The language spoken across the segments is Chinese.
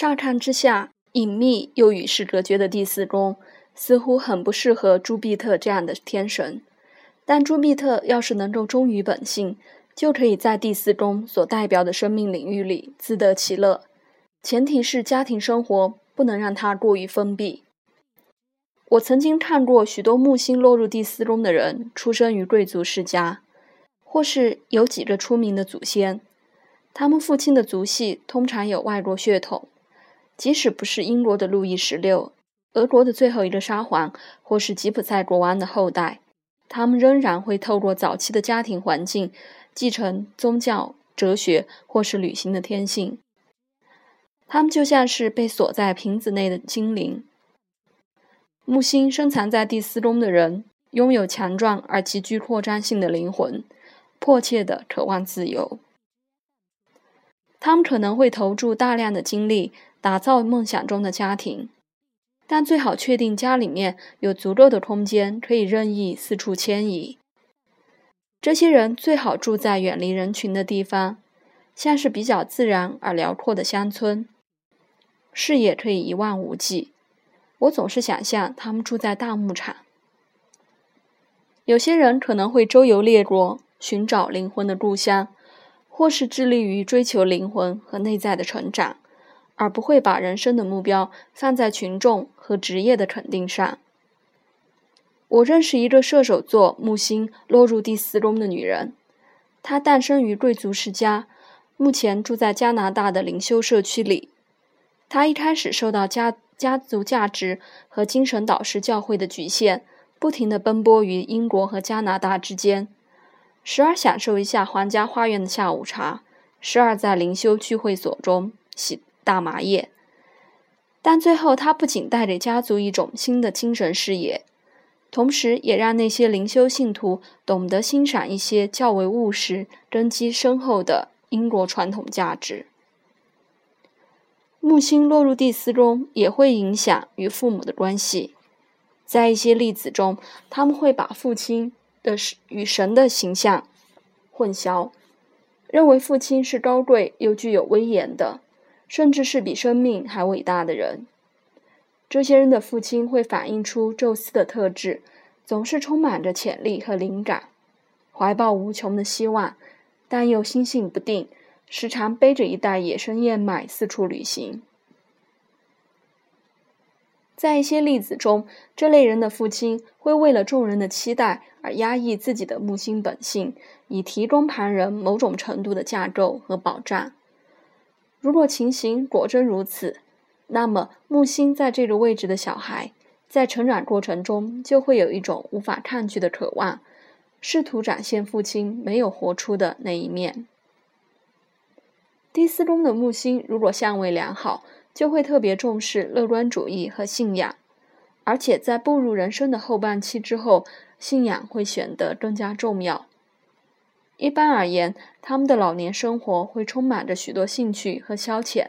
乍看之下，隐秘又与世隔绝的第四宫，似乎很不适合朱庇特这样的天神。但朱庇特要是能够忠于本性，就可以在第四宫所代表的生命领域里自得其乐。前提是家庭生活不能让它过于封闭。我曾经看过许多木星落入第四宫的人，出生于贵族世家，或是有几个出名的祖先。他们父亲的族系通常有外国血统，即使不是英国的路易十六、俄国的最后一个沙皇，或是吉普赛国王的后代，他们仍然会透过早期的家庭环境，继承宗教、哲学或是旅行的天性。他们就像是被锁在瓶子内的精灵。木星深藏在第四宫的人，拥有强壮而极具扩张性的灵魂，迫切地渴望自由。他们可能会投注大量的精力打造梦想中的家庭，但最好确定家里面有足够的空间可以任意四处迁移。这些人最好住在远离人群的地方，像是比较自然而辽阔的乡村，视野可以一望无际。我总是想象他们住在大牧场。有些人可能会周游列国，寻找灵魂的故乡。或是致力于追求灵魂和内在的成长，而不会把人生的目标放在群众和职业的肯定上。我认识一个射手座木星落入第四宫的女人，她诞生于贵族世家，目前住在加拿大的灵修社区里。她一开始受到家家族价值和精神导师教会的局限，不停地奔波于英国和加拿大之间。时而享受一下皇家花园的下午茶，时而在灵修聚会所中洗大麻叶。但最后，他不仅带给家族一种新的精神视野，同时也让那些灵修信徒懂得欣赏一些较为务实、根基深厚的英国传统价值。木星落入第四宫也会影响与父母的关系，在一些例子中，他们会把父亲。的与神的形象混淆，认为父亲是高贵又具有威严的，甚至是比生命还伟大的人。这些人的父亲会反映出宙斯的特质，总是充满着潜力和灵感，怀抱无穷的希望，但又心性不定，时常背着一袋野生燕麦四处旅行。在一些例子中，这类人的父亲会为了众人的期待而压抑自己的木星本性，以提供旁人某种程度的架构和保障。如果情形果真如此，那么木星在这个位置的小孩，在成长过程中就会有一种无法抗拒的渴望，试图展现父亲没有活出的那一面。第四宫的木星如果相位良好。就会特别重视乐观主义和信仰，而且在步入人生的后半期之后，信仰会显得更加重要。一般而言，他们的老年生活会充满着许多兴趣和消遣。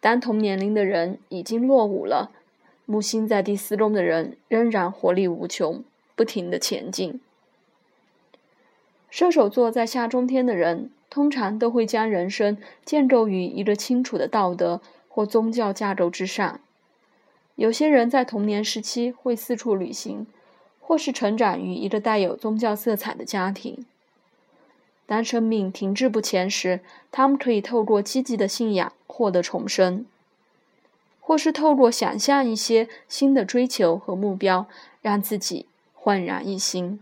当同年龄的人已经落伍了，木星在第四宫的人仍然活力无穷，不停地前进。射手座在下中天的人，通常都会将人生建构于一个清楚的道德。或宗教架构之上，有些人在童年时期会四处旅行，或是成长于一个带有宗教色彩的家庭。当生命停滞不前时，他们可以透过积极的信仰获得重生，或是透过想象一些新的追求和目标，让自己焕然一新。